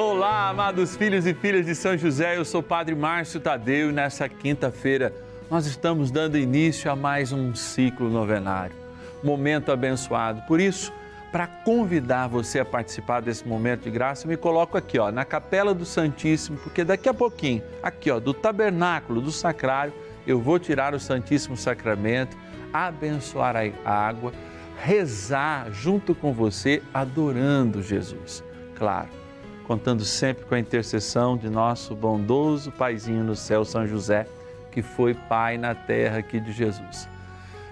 Olá, amados filhos e filhas de São José, eu sou o Padre Márcio Tadeu e nessa quinta-feira nós estamos dando início a mais um ciclo novenário, momento abençoado. Por isso, para convidar você a participar desse momento de graça, eu me coloco aqui, ó, na Capela do Santíssimo, porque daqui a pouquinho, aqui, ó, do tabernáculo, do sacrário, eu vou tirar o Santíssimo Sacramento, abençoar a água, rezar junto com você, adorando Jesus. Claro contando sempre com a intercessão de nosso bondoso Paizinho no céu, São José, que foi Pai na terra aqui de Jesus.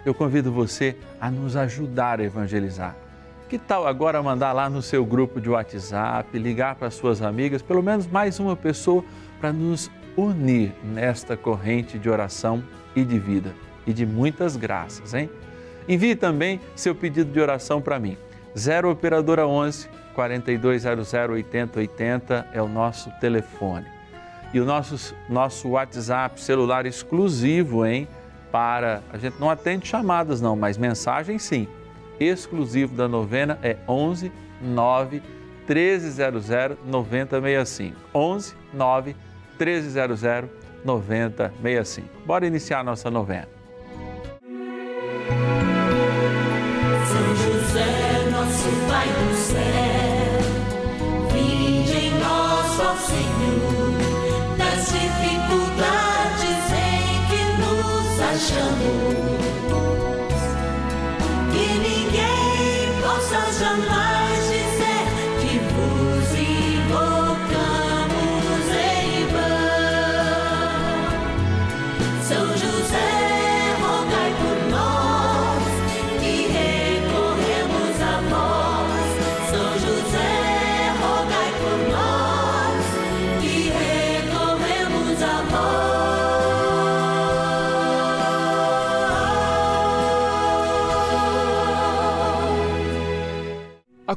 Eu convido você a nos ajudar a evangelizar. Que tal agora mandar lá no seu grupo de WhatsApp, ligar para suas amigas, pelo menos mais uma pessoa, para nos unir nesta corrente de oração e de vida e de muitas graças, hein? Envie também seu pedido de oração para mim. 0 Operadora 11 4200 8080 é o nosso telefone. E o nosso, nosso WhatsApp celular exclusivo, hein? Para. A gente não atende chamadas, não, mas mensagem sim. Exclusivo da novena é 11 9 1300 9065. 11 9 1300 9065. Bora iniciar a nossa novena.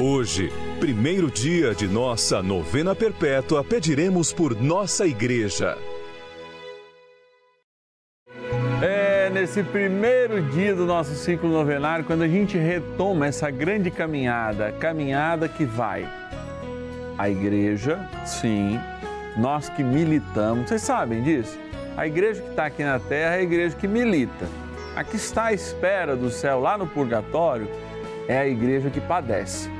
Hoje, primeiro dia de nossa novena perpétua, pediremos por nossa igreja. É nesse primeiro dia do nosso ciclo novenário, quando a gente retoma essa grande caminhada, caminhada que vai a igreja, sim, nós que militamos, vocês sabem disso? A igreja que está aqui na terra é a igreja que milita. A que está à espera do céu lá no purgatório é a igreja que padece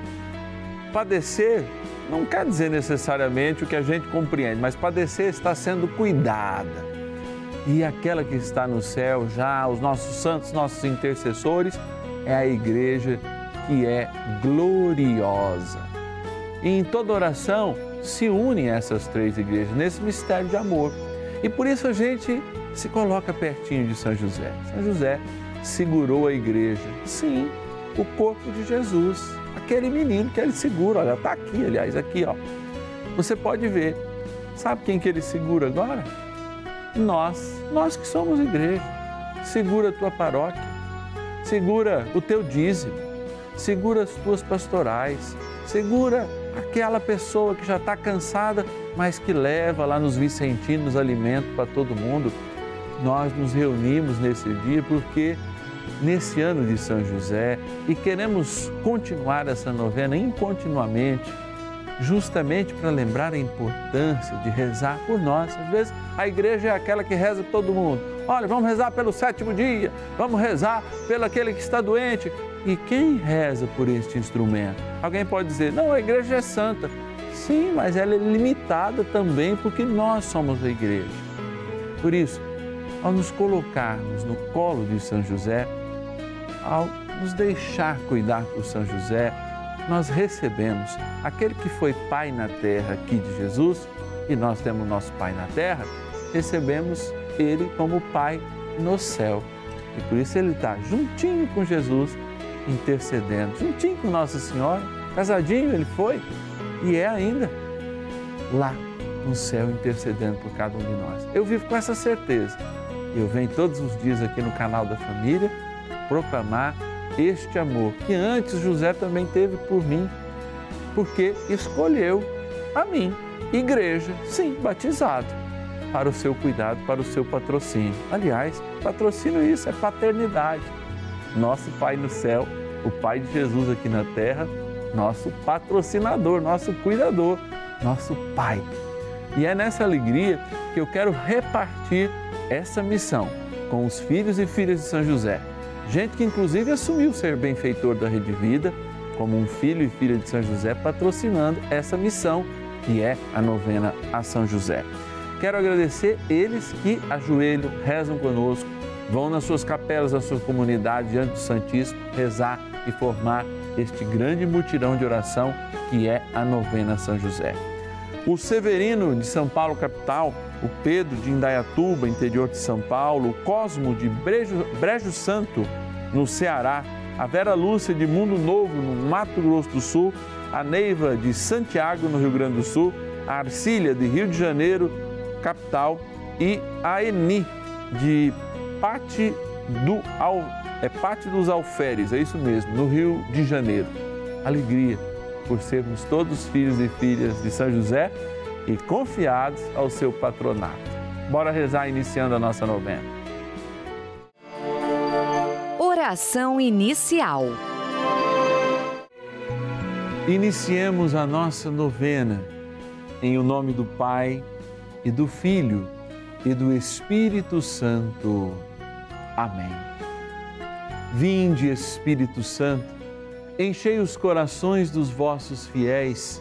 padecer não quer dizer necessariamente o que a gente compreende, mas padecer está sendo cuidada. E aquela que está no céu, já os nossos santos, nossos intercessores, é a igreja que é gloriosa. E em toda oração se unem essas três igrejas nesse mistério de amor. E por isso a gente se coloca pertinho de São José. São José segurou a igreja, sim, o corpo de Jesus aquele menino que ele segura, olha, está aqui, aliás, aqui, ó. Você pode ver. Sabe quem que ele segura agora? Nós, nós que somos igreja. Segura a tua paróquia, segura o teu dízimo, segura as tuas pastorais, segura aquela pessoa que já está cansada, mas que leva lá nos Vicentinos alimento para todo mundo. Nós nos reunimos nesse dia porque nesse ano de São José e queremos continuar essa novena incontinuamente, justamente para lembrar a importância de rezar por nós. Às vezes a igreja é aquela que reza por todo mundo. Olha, vamos rezar pelo sétimo dia, vamos rezar pelo aquele que está doente. E quem reza por este instrumento? Alguém pode dizer, não, a igreja é santa. Sim, mas ela é limitada também porque nós somos a igreja. Por isso, ao nos colocarmos no colo de São José, ao nos deixar cuidar por São José, nós recebemos aquele que foi Pai na terra aqui de Jesus, e nós temos nosso Pai na terra, recebemos Ele como Pai no céu. E por isso Ele está juntinho com Jesus, intercedendo, juntinho com Nossa Senhora, casadinho ele foi, e é ainda lá no céu intercedendo por cada um de nós. Eu vivo com essa certeza. Eu venho todos os dias aqui no canal da família proclamar este amor que antes José também teve por mim, porque escolheu a mim, igreja, sim, batizado, para o seu cuidado, para o seu patrocínio. Aliás, patrocínio isso é paternidade. Nosso Pai no céu, o Pai de Jesus aqui na terra, nosso patrocinador, nosso cuidador, nosso Pai. E é nessa alegria que eu quero repartir essa missão com os filhos e filhas de São José Gente que inclusive assumiu ser benfeitor da Rede Vida, como um filho e filha de São José, patrocinando essa missão que é a novena a São José. Quero agradecer eles que ajoelham, rezam conosco, vão nas suas capelas, na sua comunidade, diante do Santíssimo, rezar e formar este grande mutirão de oração que é a novena a São José. O Severino de São Paulo, capital, o Pedro de Indaiatuba, interior de São Paulo, o Cosmo de Brejo, Brejo Santo, no Ceará, a Vera Lúcia de Mundo Novo, no Mato Grosso do Sul, a Neiva de Santiago, no Rio Grande do Sul, a Arcília de Rio de Janeiro, capital, e a Eni de Pate, do Al, é dos Alferes, é isso mesmo, no Rio de Janeiro. Alegria por sermos todos filhos e filhas de São José e confiados ao seu patronato. Bora rezar iniciando a nossa novena. Oração inicial. Iniciemos a nossa novena em o nome do Pai e do Filho e do Espírito Santo. Amém. Vinde, Espírito Santo, enchei os corações dos vossos fiéis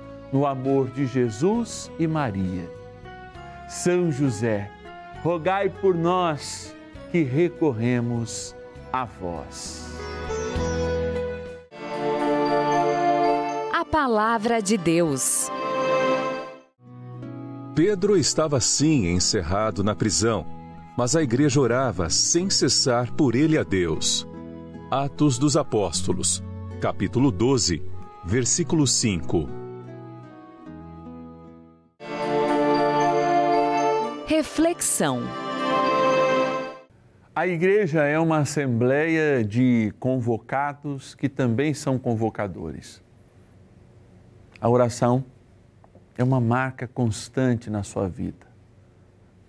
no amor de Jesus e Maria. São José, rogai por nós que recorremos a vós. A Palavra de Deus. Pedro estava sim encerrado na prisão, mas a igreja orava sem cessar por ele a Deus. Atos dos Apóstolos, capítulo 12, versículo 5. Reflexão. A igreja é uma assembleia de convocados que também são convocadores. A oração é uma marca constante na sua vida.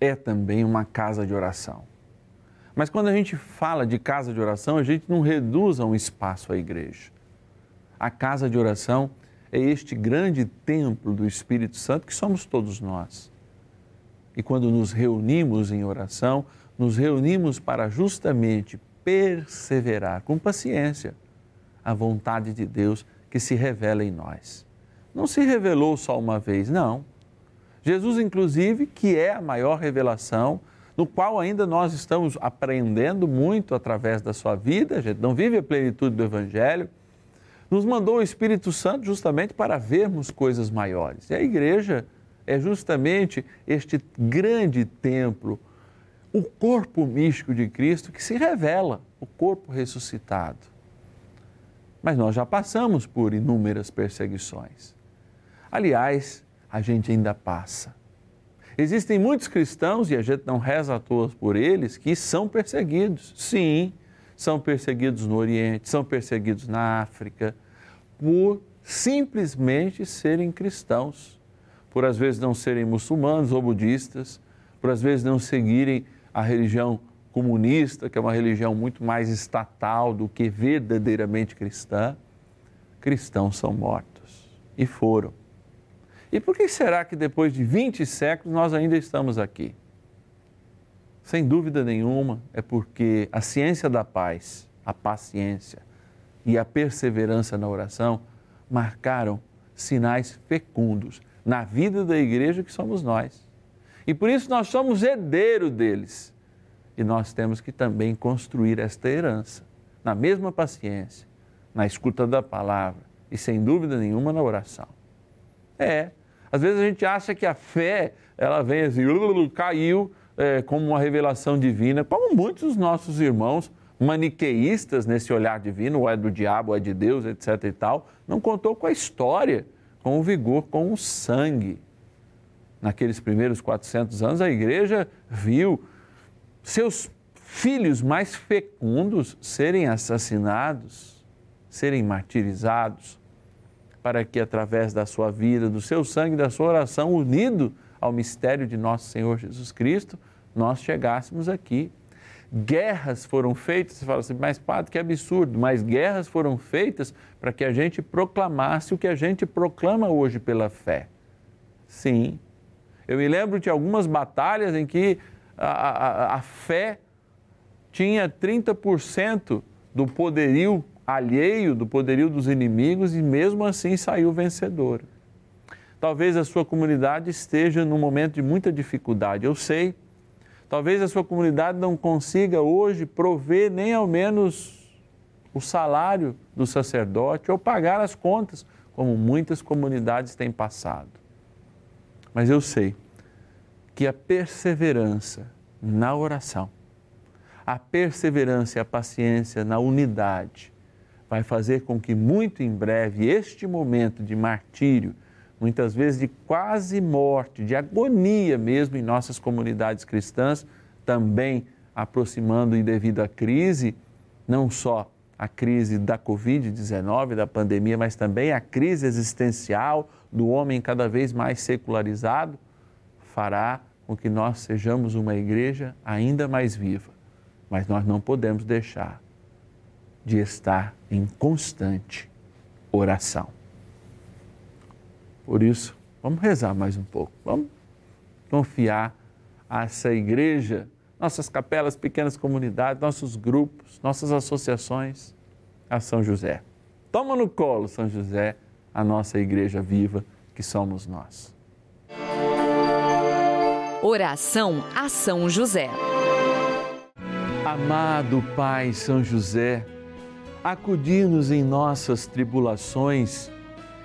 É também uma casa de oração. Mas quando a gente fala de casa de oração, a gente não reduz a um espaço a igreja. A casa de oração é este grande templo do Espírito Santo que somos todos nós. E quando nos reunimos em oração, nos reunimos para justamente perseverar com paciência a vontade de Deus que se revela em nós. Não se revelou só uma vez, não. Jesus, inclusive, que é a maior revelação, no qual ainda nós estamos aprendendo muito através da sua vida, a gente não vive a plenitude do Evangelho, nos mandou o Espírito Santo justamente para vermos coisas maiores. E a igreja é justamente este grande templo, o corpo místico de Cristo que se revela, o corpo ressuscitado. Mas nós já passamos por inúmeras perseguições. Aliás, a gente ainda passa. Existem muitos cristãos, e a gente não reza à toa por eles, que são perseguidos. Sim, são perseguidos no Oriente, são perseguidos na África, por simplesmente serem cristãos, por às vezes não serem muçulmanos ou budistas, por às vezes não seguirem a religião comunista, que é uma religião muito mais estatal do que verdadeiramente cristã. Cristãos são mortos e foram. E por que será que depois de 20 séculos nós ainda estamos aqui? Sem dúvida nenhuma, é porque a ciência da paz, a paciência e a perseverança na oração marcaram sinais fecundos na vida da igreja que somos nós. E por isso nós somos herdeiro deles. E nós temos que também construir esta herança na mesma paciência, na escuta da palavra e sem dúvida nenhuma na oração. É, às vezes a gente acha que a fé, ela vem assim, caiu é, como uma revelação divina, como muitos dos nossos irmãos maniqueístas nesse olhar divino, ou é do diabo, ou é de Deus, etc e tal, não contou com a história, com vigor, com o sangue. Naqueles primeiros 400 anos, a igreja viu seus filhos mais fecundos serem assassinados, serem martirizados, para que através da sua vida, do seu sangue, da sua oração, unido ao mistério de nosso Senhor Jesus Cristo, nós chegássemos aqui. Guerras foram feitas, você fala assim, mas padre, que absurdo, mas guerras foram feitas para que a gente proclamasse o que a gente proclama hoje pela fé. Sim. Eu me lembro de algumas batalhas em que a, a, a fé tinha 30% do poderio alheio, do poderio dos inimigos e mesmo assim saiu vencedor. Talvez a sua comunidade esteja num momento de muita dificuldade, eu sei. Talvez a sua comunidade não consiga hoje prover nem ao menos o salário do sacerdote ou pagar as contas, como muitas comunidades têm passado. Mas eu sei que a perseverança na oração, a perseverança e a paciência na unidade vai fazer com que muito em breve este momento de martírio, muitas vezes de quase morte, de agonia mesmo em nossas comunidades cristãs, também aproximando e devido à crise, não só a crise da Covid-19, da pandemia, mas também a crise existencial do homem cada vez mais secularizado, fará com que nós sejamos uma igreja ainda mais viva. Mas nós não podemos deixar de estar em constante oração. Por isso, vamos rezar mais um pouco. Vamos confiar a essa igreja, nossas capelas, pequenas comunidades, nossos grupos, nossas associações, a São José. Toma no colo, São José, a nossa igreja viva que somos nós. Oração a São José. Amado Pai São José, acudir-nos em nossas tribulações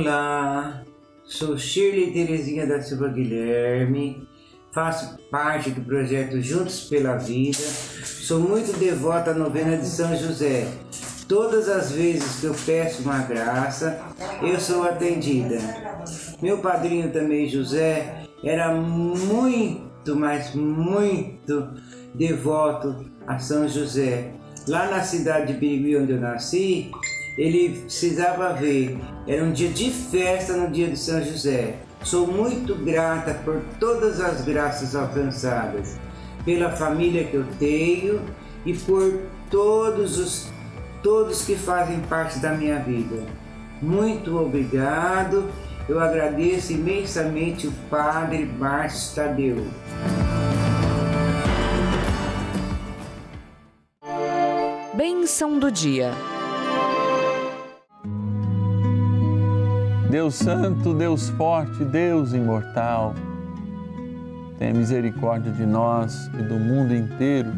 Olá, sou Shirley Terezinha da Silva Guilherme, faço parte do projeto Juntos pela Vida, sou muito devota à novena de São José. Todas as vezes que eu peço uma graça, eu sou atendida. Meu padrinho também, José, era muito, mas muito devoto a São José. Lá na cidade de Birigui, onde eu nasci, ele precisava ver. Era um dia de festa no dia de São José. Sou muito grata por todas as graças alcançadas, pela família que eu tenho e por todos os todos que fazem parte da minha vida. Muito obrigado. Eu agradeço imensamente o Padre Márcio Tadeu. Bênção do dia. Deus Santo, Deus Forte, Deus Imortal, tenha misericórdia de nós e do mundo inteiro.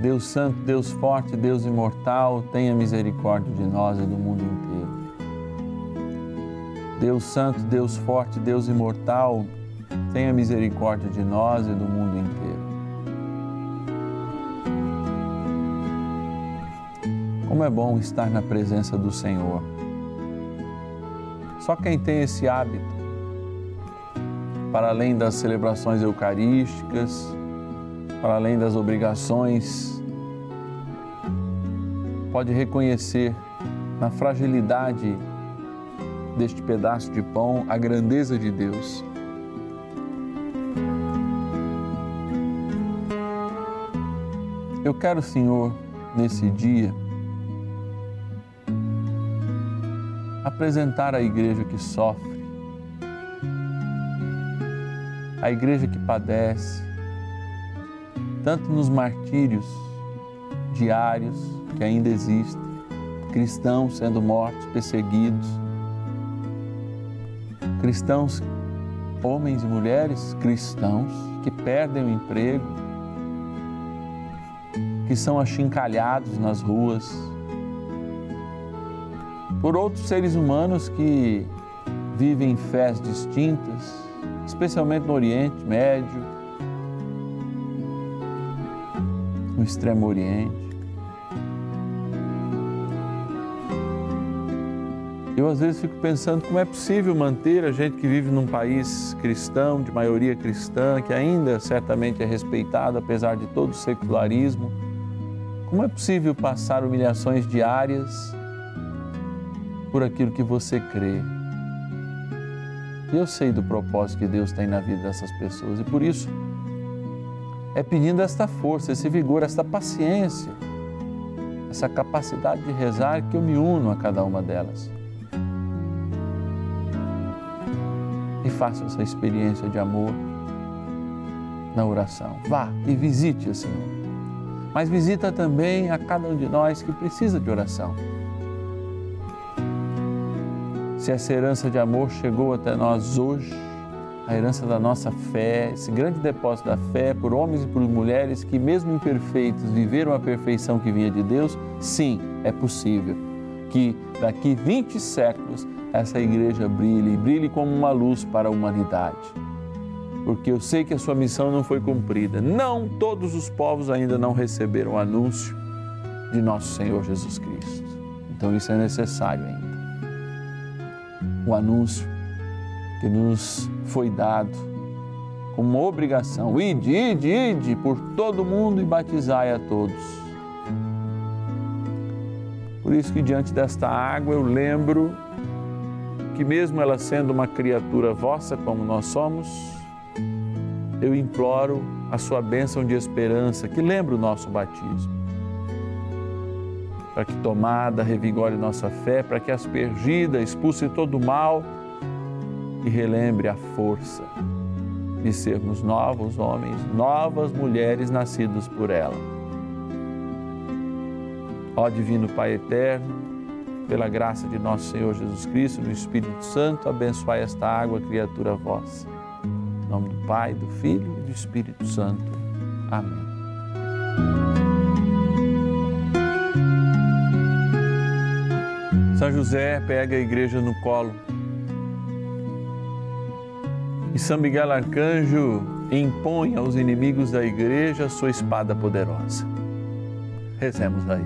Deus Santo, Deus Forte, Deus Imortal, tenha misericórdia de nós e do mundo inteiro. Deus Santo, Deus Forte, Deus Imortal, tenha misericórdia de nós e do mundo inteiro. Como é bom estar na presença do Senhor. Só quem tem esse hábito, para além das celebrações eucarísticas, para além das obrigações, pode reconhecer na fragilidade deste pedaço de pão a grandeza de Deus. Eu quero, Senhor, nesse dia, apresentar a igreja que sofre, a igreja que padece, tanto nos martírios diários que ainda existem, cristãos sendo mortos, perseguidos, cristãos, homens e mulheres cristãos que perdem o emprego, que são achincalhados nas ruas, por outros seres humanos que vivem em fés distintas, especialmente no Oriente Médio, no Extremo Oriente. Eu às vezes fico pensando como é possível manter a gente que vive num país cristão, de maioria cristã, que ainda certamente é respeitado apesar de todo o secularismo, como é possível passar humilhações diárias por aquilo que você crê. E eu sei do propósito que Deus tem na vida dessas pessoas e por isso é pedindo esta força, esse vigor, esta paciência, essa capacidade de rezar que eu me uno a cada uma delas. E faça essa experiência de amor na oração. Vá e visite o Senhor. mas visita também a cada um de nós que precisa de oração. Se essa herança de amor chegou até nós hoje, a herança da nossa fé, esse grande depósito da fé por homens e por mulheres que, mesmo imperfeitos, viveram a perfeição que vinha de Deus, sim, é possível que daqui 20 séculos essa igreja brilhe, brilhe como uma luz para a humanidade. Porque eu sei que a sua missão não foi cumprida. Não todos os povos ainda não receberam o anúncio de nosso Senhor Jesus Cristo. Então isso é necessário ainda. O anúncio que nos foi dado como uma obrigação. Ide, ide, ide por todo mundo e batizai a todos. Por isso que diante desta água eu lembro que mesmo ela sendo uma criatura vossa como nós somos, eu imploro a sua bênção de esperança, que lembra o nosso batismo. Para que tomada revigore nossa fé, para que aspergida expulse todo o mal e relembre a força de sermos novos homens, novas mulheres nascidos por ela. Ó Divino Pai Eterno, pela graça de nosso Senhor Jesus Cristo, do Espírito Santo, abençoai esta água, criatura vossa. Em nome do Pai, do Filho e do Espírito Santo. Amém. São José pega a igreja no colo e São Miguel Arcanjo impõe aos inimigos da igreja sua espada poderosa. Rezemos a ele.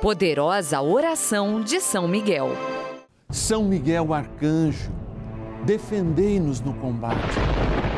Poderosa oração de São Miguel. São Miguel Arcanjo, defendei-nos no combate.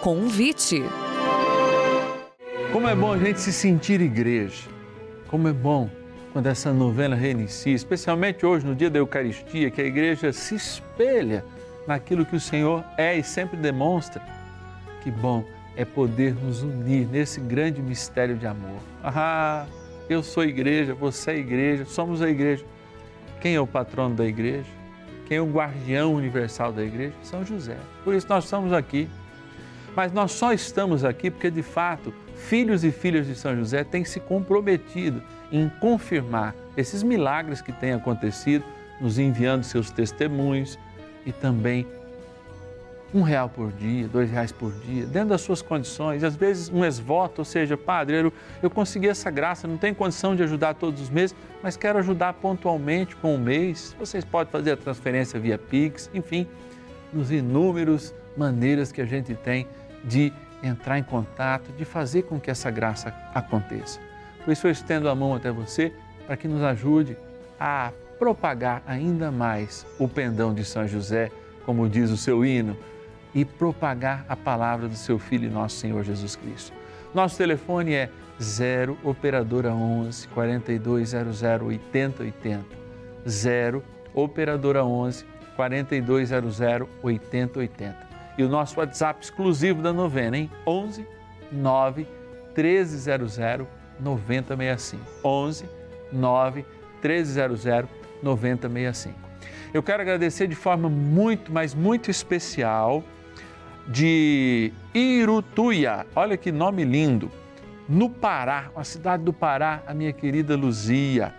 Convite. Como é bom a gente se sentir igreja. Como é bom quando essa novena reinicia, especialmente hoje no dia da Eucaristia, que a igreja se espelha naquilo que o Senhor é e sempre demonstra. Que bom é poder nos unir nesse grande mistério de amor. Ah, eu sou igreja, você é igreja, somos a igreja. Quem é o patrono da igreja? Quem é o guardião universal da igreja? São José. Por isso nós estamos aqui. Mas nós só estamos aqui porque, de fato, filhos e filhas de São José têm se comprometido em confirmar esses milagres que têm acontecido, nos enviando seus testemunhos e também um real por dia, dois reais por dia, dentro das suas condições, às vezes um ex-voto, ou seja, padre, eu, eu consegui essa graça, não tenho condição de ajudar todos os meses, mas quero ajudar pontualmente com o mês. Vocês podem fazer a transferência via Pix, enfim, nos inúmeros maneiras que a gente tem de entrar em contato, de fazer com que essa graça aconteça. Por isso eu estendo a mão até você para que nos ajude a propagar ainda mais o pendão de São José, como diz o seu hino e propagar a palavra do seu Filho e nosso Senhor Jesus Cristo. Nosso telefone é 0 Operadora 11 4200 8080. 0 Operadora 11 4200 8080. E o nosso WhatsApp exclusivo da novena, hein? 11 9 1300 9065. 11 9 1300 9065. Eu quero agradecer de forma muito, mas muito especial de Irutuia. Olha que nome lindo. No Pará, uma cidade do Pará, a minha querida Luzia.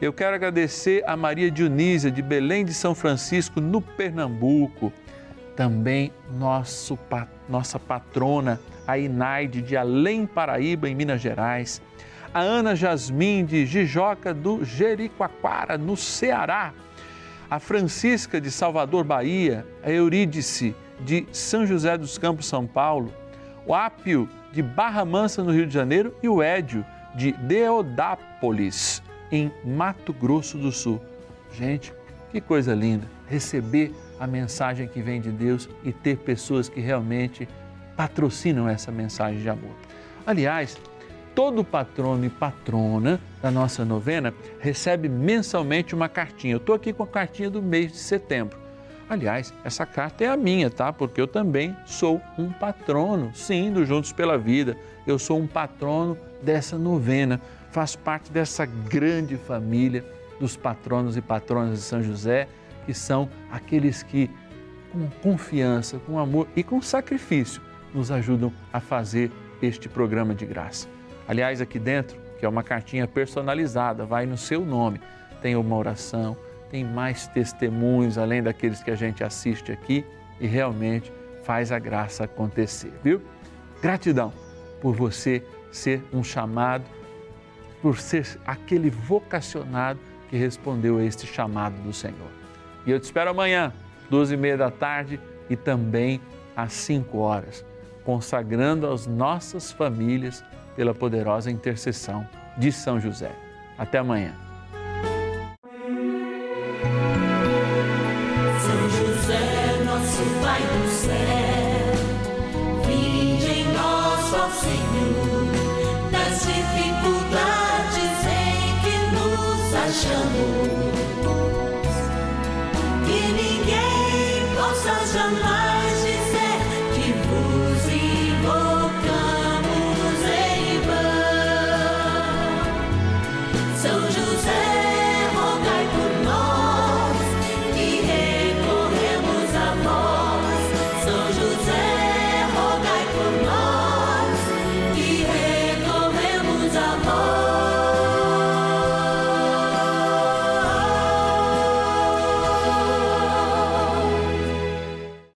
Eu quero agradecer a Maria Dionísia de Belém de São Francisco, no Pernambuco. Também nosso, nossa patrona, a Inaide de Além Paraíba, em Minas Gerais. A Ana Jasmim de Jijoca do Jericoacoara, no Ceará. A Francisca de Salvador, Bahia. A Eurídice de São José dos Campos, São Paulo, o Ápio de Barra Mansa, no Rio de Janeiro, e o Édio de Deodápolis, em Mato Grosso do Sul. Gente, que coisa linda receber a mensagem que vem de Deus e ter pessoas que realmente patrocinam essa mensagem de amor. Aliás, todo patrono e patrona da nossa novena recebe mensalmente uma cartinha. Eu estou aqui com a cartinha do mês de setembro. Aliás, essa carta é a minha, tá? Porque eu também sou um patrono, sim, do Juntos pela Vida. Eu sou um patrono dessa novena, faço parte dessa grande família dos patronos e patronas de São José, que são aqueles que, com confiança, com amor e com sacrifício, nos ajudam a fazer este programa de graça. Aliás, aqui dentro, que é uma cartinha personalizada, vai no seu nome, tem uma oração, tem mais testemunhos além daqueles que a gente assiste aqui e realmente faz a graça acontecer, viu? Gratidão por você ser um chamado, por ser aquele vocacionado que respondeu a este chamado do Senhor. E eu te espero amanhã, 12 e meia da tarde e também às 5 horas, consagrando as nossas famílias pela poderosa intercessão de São José. Até amanhã.